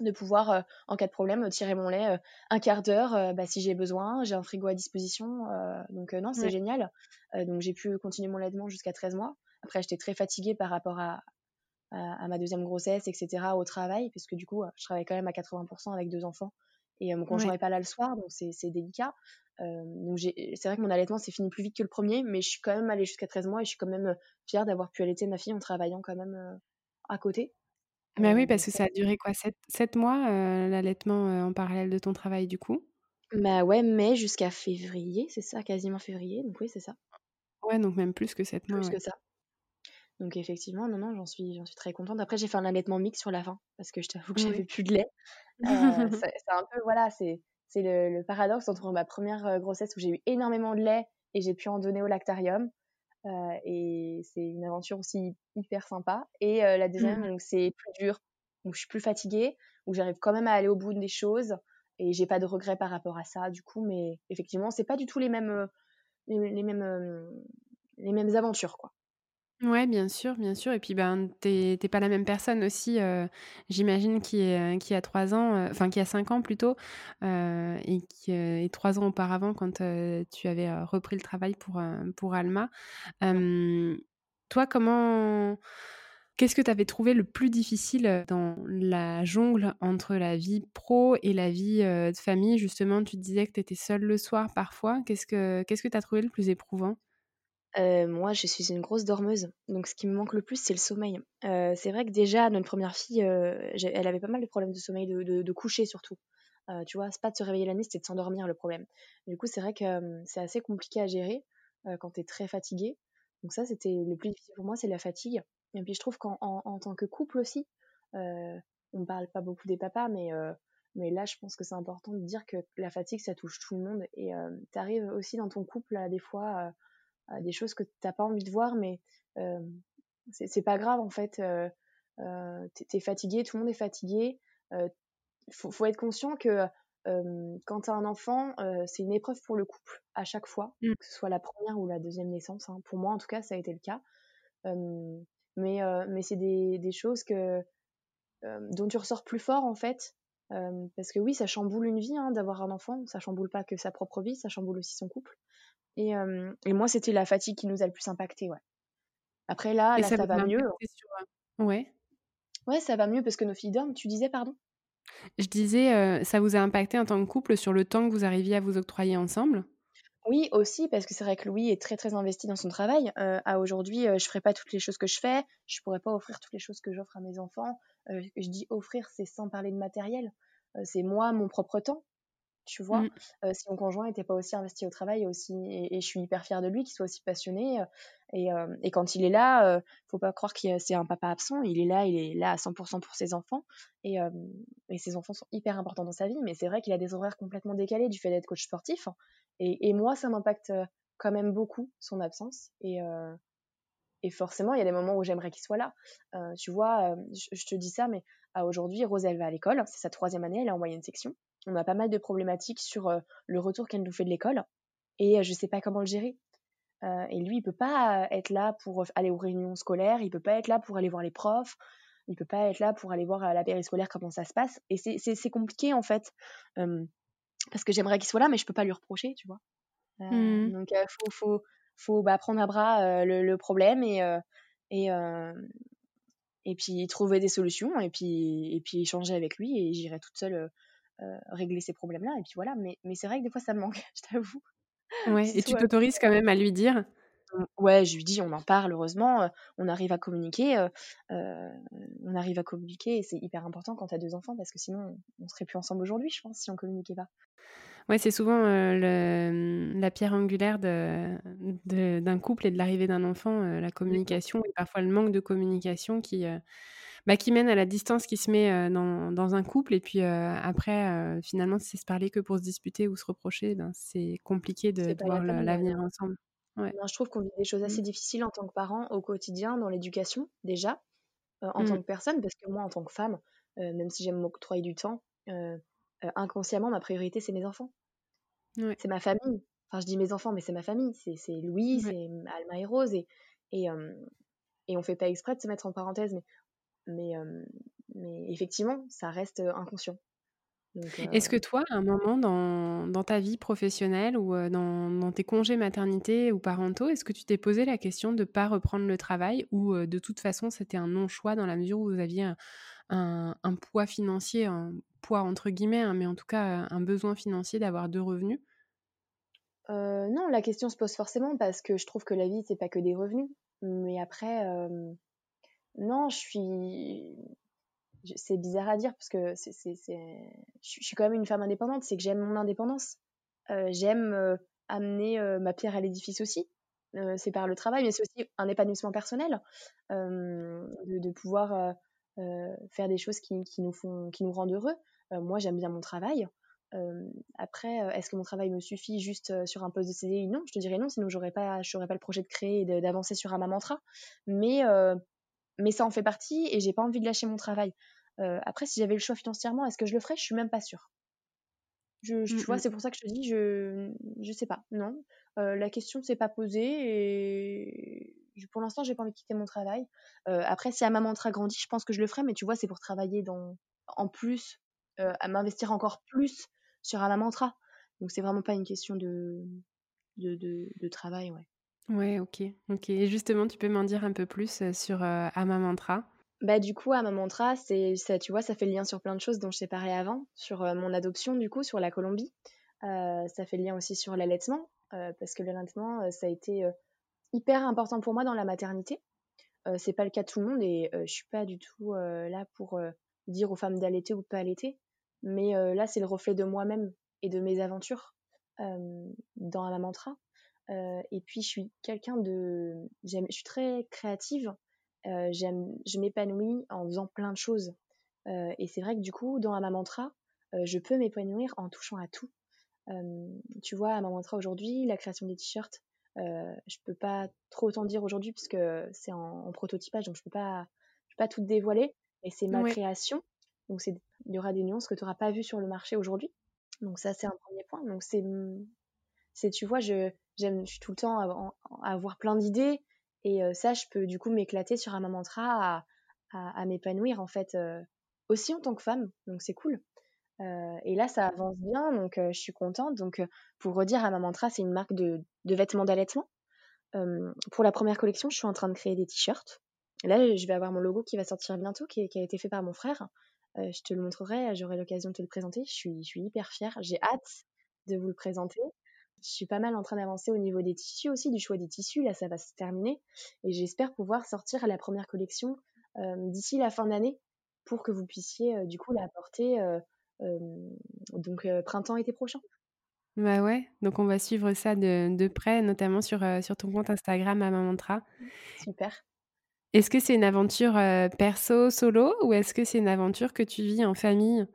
de pouvoir, euh, en cas de problème, tirer mon lait euh, un quart d'heure euh, bah, si j'ai besoin. J'ai un frigo à disposition. donc non, c'est génial. donc j'ai pu continuer mon laitement jusqu'à 13 mois. Après, j'étais très fatiguée par rapport à, à, ma deuxième grossesse, etc., au travail, puisque du coup, je travaille quand même à 80% avec deux enfants. Et mon conjoint n'est pas là le soir, donc c'est délicat. donc c'est vrai que mon allaitement s'est fini plus vite que le premier, mais je suis quand même allée jusqu'à 13 mois et je suis quand même fière d'avoir pu allaiter ma fille en travaillant quand même à côté. Bah oui, parce que ça a duré quoi 7, mois, l'allaitement, en parallèle de ton travail du coup? Bah ouais, mai jusqu'à février, c'est ça? Quasiment février, donc oui, c'est ça. Ouais, donc même plus que 7 mois, Plus que ça. Donc effectivement, non, non, j'en suis, j'en suis très contente. Après, j'ai fait un allaitement mix sur la fin parce que je t'avoue que j'avais plus de lait. c'est un peu, voilà, c'est, c'est le, paradoxe entre ma première grossesse où j'ai eu énormément de lait et j'ai pu en donner au lactarium. Et c'est une aventure aussi hyper sympa. Et la deuxième, mmh. c'est plus dur, où je suis plus fatiguée, où j'arrive quand même à aller au bout des choses et j'ai pas de regrets par rapport à ça du coup mais effectivement c'est pas du tout les mêmes les, mêmes les mêmes aventures quoi Ouais, bien sûr, bien sûr. Et puis, ben, t'es pas la même personne aussi, j'imagine, qui, est, qui a trois ans, enfin, qui a cinq ans plutôt, et qui trois ans auparavant quand tu avais repris le travail pour, pour Alma. toi, comment, Qu'est-ce que tu avais trouvé le plus difficile dans la jungle entre la vie pro et la vie de famille? Justement, tu disais que tu étais seule le soir parfois. Qu'est-ce que tu as trouvé le plus éprouvant? Moi, je suis une grosse dormeuse, donc ce qui me manque le plus, c'est le sommeil. c'est vrai que déjà, notre première fille, elle avait pas mal de problèmes de sommeil, de, coucher surtout. tu vois, c'est pas de se réveiller la nuit, c'était de s'endormir le problème. Du coup, c'est vrai que c'est assez compliqué à gérer quand tu es très fatigué. Donc ça, c'était le plus difficile pour moi, c'est la fatigue. Et puis je trouve qu'en en, tant que couple aussi, euh, on parle pas beaucoup des papas, mais, euh, mais là je pense que c'est important de dire que la fatigue ça touche tout le monde. Et euh, tu arrives aussi dans ton couple des fois des choses que tu n'as pas envie de voir, mais c'est pas grave en fait. tu es, fatigué, tout le monde est fatigué. Il faut, faut, être conscient que quand tu as un enfant, c'est une épreuve pour le couple à chaque fois, mmh. que ce soit la première ou la deuxième naissance. Hein. Pour moi, en tout cas, ça a été le cas. Mais, euh, mais c'est des, des, choses que, euh, dont tu ressors plus fort en fait. Euh, parce que oui, ça chamboule une vie hein, d'avoir un enfant. Ça chamboule pas que sa propre vie, ça chamboule aussi son couple. Et, et moi, c'était la fatigue qui nous a le plus impacté. Ouais. Après là, là ça, va mieux. Ouais. Ouais, ça va mieux parce que nos filles dorment. Tu disais, pardon? Je disais, ça vous a impacté en tant que couple sur le temps que vous arriviez à vous octroyer ensemble? Oui, aussi, parce que c'est vrai que Louis est très très investi dans son travail. Euh, à aujourd'hui, euh, je ferai pas toutes les choses que je fais, je pourrais pas offrir toutes les choses que j'offre à mes enfants. Euh, je dis offrir, c'est sans parler de matériel. c'est moi, mon propre temps, tu vois? Mmh. si mon conjoint n'était pas aussi investi au travail aussi, et, je suis hyper fière de lui, qu'il soit aussi passionné. Et, et, quand il est là, faut pas croire que c'est un papa absent. Il est là, il est là à 100% pour ses enfants. Et, et ses enfants sont hyper importants dans sa vie. Mais c'est vrai qu'il a des horaires complètement décalés du fait d'être coach sportif. Et, moi, ça m'impacte quand même beaucoup, son absence. Et, et forcément, il y a des moments où j'aimerais qu'il soit là. tu vois, je, te dis ça, mais aujourd'hui, Rose, elle va à l'école. C'est sa troisième année, elle est en moyenne section. On a pas mal de problématiques sur le retour qu'elle nous fait de l'école. Et je sais pas comment le gérer. et lui, il peut pas être là pour aller aux réunions scolaires, il peut pas être là pour aller voir les profs, il peut pas être là pour aller voir à la périscolaire comment ça se passe. Et c'est compliqué en fait parce que j'aimerais qu'il soit là, mais je peux pas lui reprocher, tu vois. Euh, mmh. Donc, il euh, faut, faut, faut bah, prendre à bras euh, le, problème et, et, et puis trouver des solutions et puis, et puis échanger avec lui et j'irai toute seule régler ces problèmes-là. Et puis voilà, mais, mais c'est vrai que des fois, ça me manque, je t'avoue. Ouais, et tu t'autorises quand même à lui dire? Mmh, Ouais, je lui dis, on en parle, heureusement, on arrive à communiquer, on arrive à communiquer, et c'est hyper important quand tu as deux enfants, parce que sinon, on serait plus ensemble aujourd'hui, je pense, si on communiquait pas. Ouais, c'est souvent le, la pierre angulaire d'un de, couple et de l'arrivée d'un enfant, la communication, et parfois le manque de communication qui, bah, qui mène à la distance qui se met dans, dans, un couple, et puis après, finalement, c'est se parler que pour se disputer ou se reprocher, ben, c'est compliqué de, voir l'avenir ensemble. Ouais. je trouve qu'on vit des choses assez mmh. difficiles en tant que parents au quotidien, dans l'éducation, déjà, en tant mmh. que personne, parce que moi, en tant que femme, même si j'aime m'octroyer du temps, inconsciemment, ma priorité, c'est mes enfants. C'est ma famille. Enfin, je dis mes enfants, mais c'est ma famille. C'est Louis, c'est Alma et Rose. Et, et, et on fait pas exprès de se mettre en parenthèse, mais, mais, mais effectivement, ça reste inconscient. Est-ce que toi, à un moment dans, dans ta vie professionnelle ou dans, dans, tes congés maternité ou parentaux, est-ce que tu t'es posé la question de ne pas reprendre le travail ou de toute façon c'était un non-choix dans la mesure où vous aviez un, un, poids financier, un poids entre guillemets, hein, mais en tout cas un besoin financier d'avoir deux revenus? Euh, Non, la question se pose forcément parce que je trouve que la vie, c'est pas que des revenus. Mais après, non, je suis c'est bizarre à dire parce que c'est, je suis quand même une femme indépendante, c'est que j'aime mon indépendance. Euh, j'aime euh, amener euh, ma pierre à l'édifice aussi. c'est par le travail, mais c'est aussi un épanouissement personnel, de, pouvoir faire des choses qui, nous font, qui nous rendent heureux. moi, j'aime bien mon travail. après, est-ce que mon travail me suffit juste sur un poste de CDI Non, je te dirais non, sinon j'aurais pas, pas le projet de créer et d'avancer sur un mantra. Mais, mais ça en fait partie et j'ai pas envie de lâcher mon travail. après, si j'avais le choix financièrement, est-ce que je le ferais? Je suis même pas sûre. Je, tu mmh vois, c'est pour ça que je te dis, je, je sais pas, non. la question ne s'est pas posée et pour l'instant, j'ai pas envie de quitter mon travail. après, si à mantra grandit, je pense que je le ferai, mais tu vois, c'est pour travailler dans, en plus, à m'investir encore plus sur un mantra. Donc, c'est vraiment pas une question de, de, de, travail, ouais. Ouais, ok, ok. Et justement, tu peux m'en dire un peu plus sur Ama Mantra? Bah, du coup, à ma mantra, c'est ça, tu vois, ça fait lien sur plein de choses dont je t'ai parlé avant, sur euh, mon adoption, du coup, sur la Colombie. Euh, ça fait lien aussi sur l'allaitement, euh, parce que l'allaitement, ça a été hyper important pour moi dans la maternité. c'est pas le cas de tout le monde et je suis pas du tout là pour dire aux femmes d'allaiter ou de pas allaiter. Mais là, c'est le reflet de moi-même et de mes aventures dans la mantra. Et puis, je suis quelqu'un de. Je suis très créative euh, je m'épanouis en faisant plein de choses. Euh, et c'est vrai que du coup, dans ma mantra, euh, je peux m'épanouir en touchant à tout. tu vois, à ma mantra aujourd'hui, la création des t-shirts, euh, je peux pas trop t'en dire aujourd'hui puisque c'est en, prototypage, donc je peux pas, je peux pas tout dévoiler. Et c'est ma création, donc il y aura des nuances que tu n'auras pas vues sur le marché aujourd'hui. Donc ça, c'est un premier point. Donc c'est, c'est tu vois, je, j'aime, je suis tout le temps à avoir plein d'idées. Et ça, je peux du coup m'éclater sur un mantra à, m'épanouir en fait aussi en tant que femme. Donc c'est cool. et là, ça avance bien, donc je suis contente. Donc pour redire, à mantra, c'est une marque de, vêtements d'allaitement. pour la première collection, je suis en train de créer des t-shirts. Là, je vais avoir mon logo qui va sortir bientôt, qui, a été fait par mon frère. je te le montrerai, j'aurai l'occasion de te le présenter. Je suis hyper fière. J'ai hâte de vous le présenter. Je suis pas mal en train d'avancer au niveau des tissus aussi, du choix des tissus. Là, ça va se terminer. Et j'espère pouvoir sortir la première collection euh, d'ici la fin d'année pour que vous puissiez euh, du coup la porter euh, donc printemps-été prochain. Bah ouais, donc on va suivre ça de, près, notamment sur, sur ton compte Instagram à Mamantra. Super. Est-ce que c'est une aventure perso, solo, ou est-ce que c'est une aventure que tu vis en famille?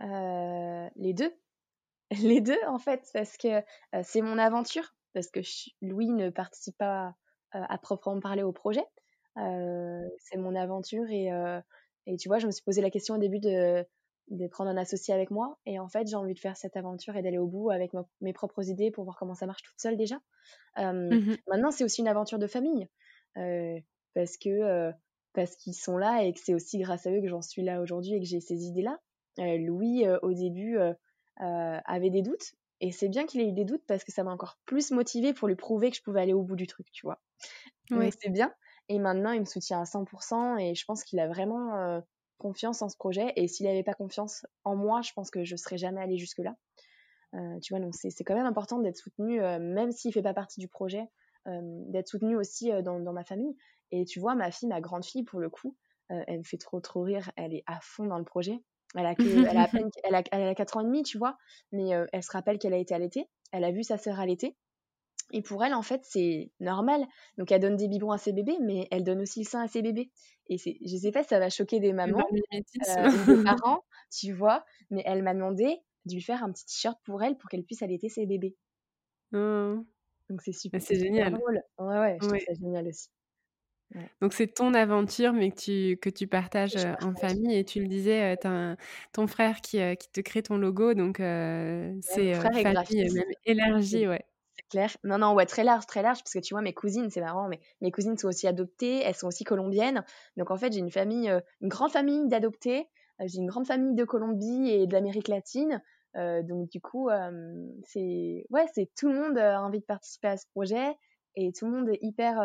Les deux. Les deux en fait, parce que c'est mon aventure, parce que Louis ne participe pas à proprement parler au projet. c'est mon aventure et, et, tu vois, je me suis posé la question au début de, de prendre un associé avec moi. Et en fait, j'ai envie de faire cette aventure et d'aller au bout avec mes propres idées pour voir comment ça marche toute seule déjà. Mmh maintenant, c'est aussi une aventure de famille parce que parce qu'ils sont là et que c'est aussi grâce à eux que j'en suis là aujourd'hui et que j'ai ces idées-là. Louis, au début, euh, avait des doutes. Et c'est bien qu'il ait eu des doutes parce que ça m'a encore plus motivée pour lui prouver que je pouvais aller au bout du truc, tu vois. Donc c'est bien. Et maintenant, il me soutient à 100% et je pense qu'il a vraiment euh, confiance en ce projet. Et s'il n'avait pas confiance en moi, je pense que je ne serais jamais allée jusque-là. Euh, tu vois, donc c'est quand même important d'être soutenu, même s'il ne fait pas partie du projet, d'être soutenu aussi dans, dans, ma famille. Et tu vois, ma fille, ma grande fille, pour le coup, elle me fait trop, trop rire. Elle est à fond dans le projet. Elle a, elle, a peine, elle, a, elle a 4 ans et demi, tu vois, mais euh, elle se rappelle qu'elle a été allaitée. Elle a vu sa sœur allaiter. Et pour elle, en fait, c'est normal. Donc, elle donne des biberons à ses bébés, mais elle donne aussi le sein à ses bébés. Et je sais pas, ça va choquer des mamans, euh, des parents, tu vois, mais elle m'a demandé de lui faire un petit t-shirt pour elle pour qu'elle puisse allaiter ses bébés. Mmh. Donc, c'est super. C'est génial. Drôle. Ouais, ouais, je trouve ça génial aussi. Donc c'est ton aventure, mais que tu, que tu partages en famille. Et tu le disais, as ton frère qui, qui, te crée ton logo, donc c'est famille même élargie, ouais. C'est clair. Non, non, ouais, très large, très large, parce que tu vois, mes cousines, c'est marrant, mais mes cousines sont aussi adoptées, elles sont aussi colombiennes. Donc en fait, j'ai une famille, une grande famille d'adoptés, j'ai une grande famille de Colombie et de l'Amérique latine. donc du coup, c'est ouais, c'est tout le monde a envie de participer à ce projet et tout le monde est hyper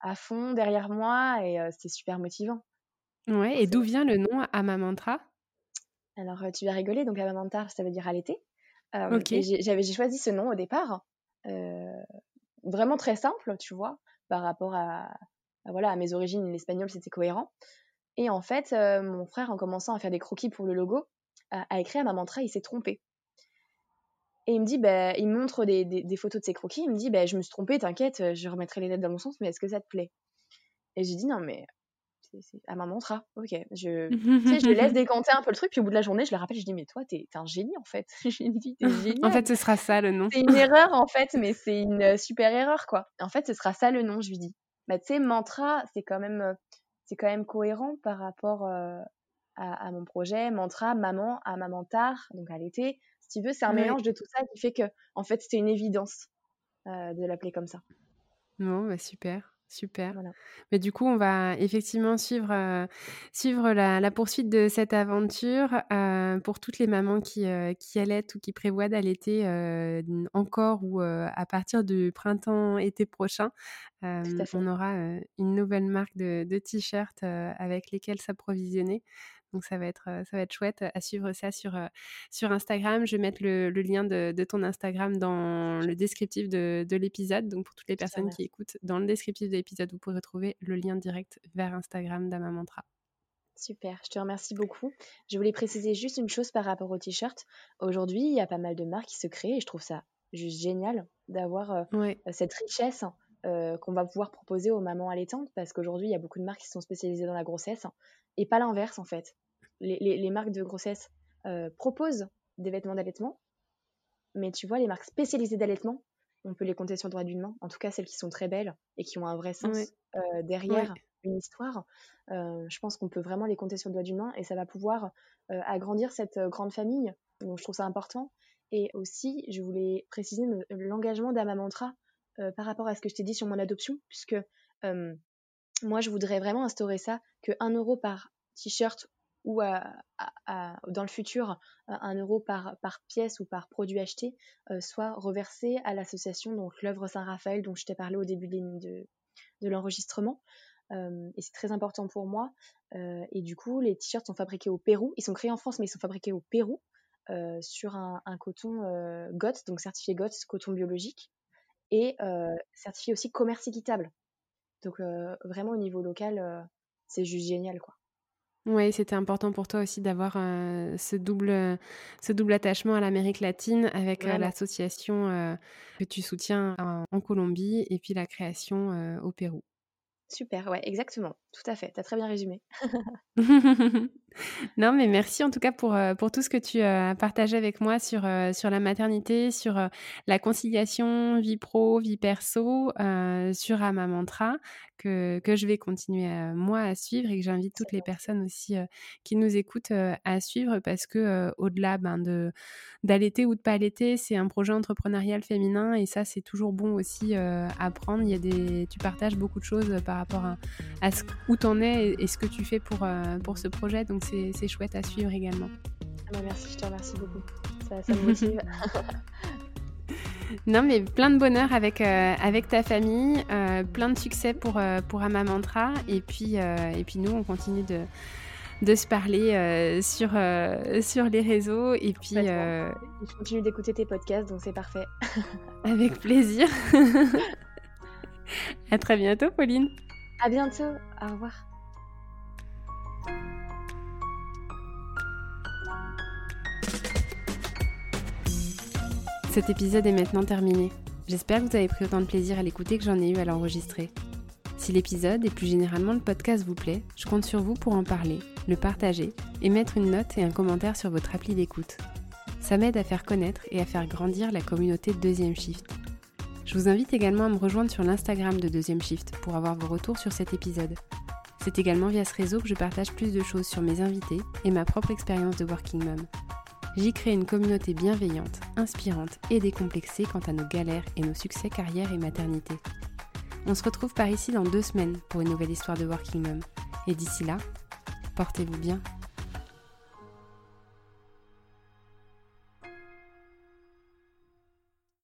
à fond derrière moi et c'est super motivant. Ouais, et d'où vient le nom Amamantra? Alors, tu vas rigoler, donc Amamantra, ça veut dire allaiter. J'avais j'ai choisi ce nom au départ, vraiment très simple, tu vois, par rapport à, voilà, à mes origines, l'espagnol, c'était cohérent. Et en fait, mon frère, en commençant à faire des croquis pour le logo, a, a écrit Amamantra, il s'est trompé. Et il me dit, bah, il me montre des, des, photos de ses croquis. Il me dit, bah, je me suis trompée, t'inquiète, je remettrai les lettres dans mon sens, mais est-ce que ça te plaît? Et j'ai dit, non, mais c'est à ma montre, ok. Je, tu sais, je laisse décanter un peu le truc, puis au bout de la journée, je le rappelle, je dis, mais toi, t'es un génie en fait. j'ai dit, t'es génial. en fait, ce sera ça le nom. C'est une erreur en fait, mais c'est une super erreur quoi. En fait, ce sera ça le nom, je lui dis. Bah, tu sais, mantra, c'est quand même, euh, c'est quand même cohérent par rapport euh, à, mon projet. Mantra, maman, à maman tard, donc à l'été. Si tu veux, c'est un mélange de tout ça qui fait que, en fait, c'était une évidence de l'appeler comme ça. Non, bah super. Super. Mais du coup, on va effectivement suivre, suivre la, poursuite de cette aventure pour toutes les mamans qui, qui allaitent ou qui prévoient d'allaiter encore ou à partir du printemps-été prochain. on aura une nouvelle marque de, de t-shirts avec lesquels s'approvisionner. Donc ça va être, ça va être chouette à suivre ça sur, sur Instagram. Je vais mettre le, lien de, ton Instagram dans le descriptif de, l'épisode. Donc pour toutes les personnes qui écoutent, dans le descriptif de l'épisode, vous pourrez retrouver le lien direct vers Instagram d'Amamantra. Super, je te remercie beaucoup. Je voulais préciser juste une chose par rapport au t-shirt. Aujourd'hui, il y a pas mal de marques qui se créent et je trouve ça juste génial d'avoir cette richesse qu'on va pouvoir proposer aux mamans allaitantes parce qu'aujourd'hui, il y a beaucoup de marques qui sont spécialisées dans la grossesse et pas l'inverse en fait. Les, marques de grossesse euh, proposent des vêtements d'allaitement, mais tu vois, les marques spécialisées d'allaitement, on peut les compter sur le doigt d'une main, en tout cas celles qui sont très belles et qui ont un vrai sens euh, derrière une histoire. Euh, je pense qu'on peut vraiment les compter sur le doigt d'une main et ça va pouvoir agrandir cette grande famille. Donc je trouve ça important. Et aussi, je voulais préciser l'engagement d'Amamantra par rapport à ce que je t'ai dit sur mon adoption, puisque moi, je voudrais vraiment instaurer ça, que 1 euro par t-shirt ou dans le futur, 1 euro par, pièce ou par produit acheté euh, soit reversé à l'association, donc l'œuvre Saint-Raphaël dont je t'ai parlé au début de, l'enregistrement. Euh, et c'est très important pour moi. Euh, et du coup, les t-shirts sont fabriqués au Pérou. Ils sont créés en France, mais ils sont fabriqués au Pérou sur un, un coton GOTS, donc certifié GOTS, coton biologique, et certifié aussi commerce équitable. Donc vraiment au niveau local, c'est juste génial quoi. Oui, c'était important pour toi aussi d'avoir ce, double, ce double attachement à l'Amérique latine avec l'association que tu soutiens en, Colombie et puis la création au Pérou. Super, ouais, exactement, tout à fait, tu as très bien résumé. non, mais merci en tout cas pour, pour tout ce que tu as partagé avec moi sur, sur la maternité, sur la conciliation vie pro, vie perso, sur Amamantra que, que je vais continuer moi à suivre et que j'invite toutes les personnes aussi euh, qui nous écoutent euh, à suivre parce que euh, au-delà ben, de d'allaiter ou de pas allaiter, c'est un projet entrepreneurial féminin et ça c'est toujours bon aussi à prendre. Il y a des, tu partages beaucoup de choses par rapport à, à ce, où tu en es et, ce que tu fais pour, pour ce projet, donc c'est chouette à suivre également. Ah bah merci, je te remercie beaucoup. Ça, ça me motive. Non, mais plein de bonheur avec, euh, avec ta famille, euh, plein de succès pour, euh, pour Amamantra. Et puis, et puis nous, on continue de, de se parler sur, sur les réseaux. Et puis, Je continue d'écouter tes podcasts, donc c'est parfait. avec plaisir. à très bientôt, Pauline. À bientôt. Au revoir. Cet épisode est maintenant terminé. J'espère que vous avez pris autant de plaisir à l'écouter que j'en ai eu à l'enregistrer. Si l'épisode et plus généralement le podcast vous plaît, je compte sur vous pour en parler, le partager et mettre une note et un commentaire sur votre appli d'écoute. Ça m'aide à faire connaître et à faire grandir la communauté de Deuxième Shift. Je vous invite également à me rejoindre sur l'Instagram de Deuxième Shift pour avoir vos retours sur cet épisode. C'est également via ce réseau que je partage plus de choses sur mes invités et ma propre expérience de Working Mom. J'y crée une communauté bienveillante, inspirante et décomplexée quant à nos galères et nos succès carrière et maternité. On se retrouve par ici dans deux semaines pour une nouvelle histoire de Working Mom. Et d'ici là, portez-vous bien.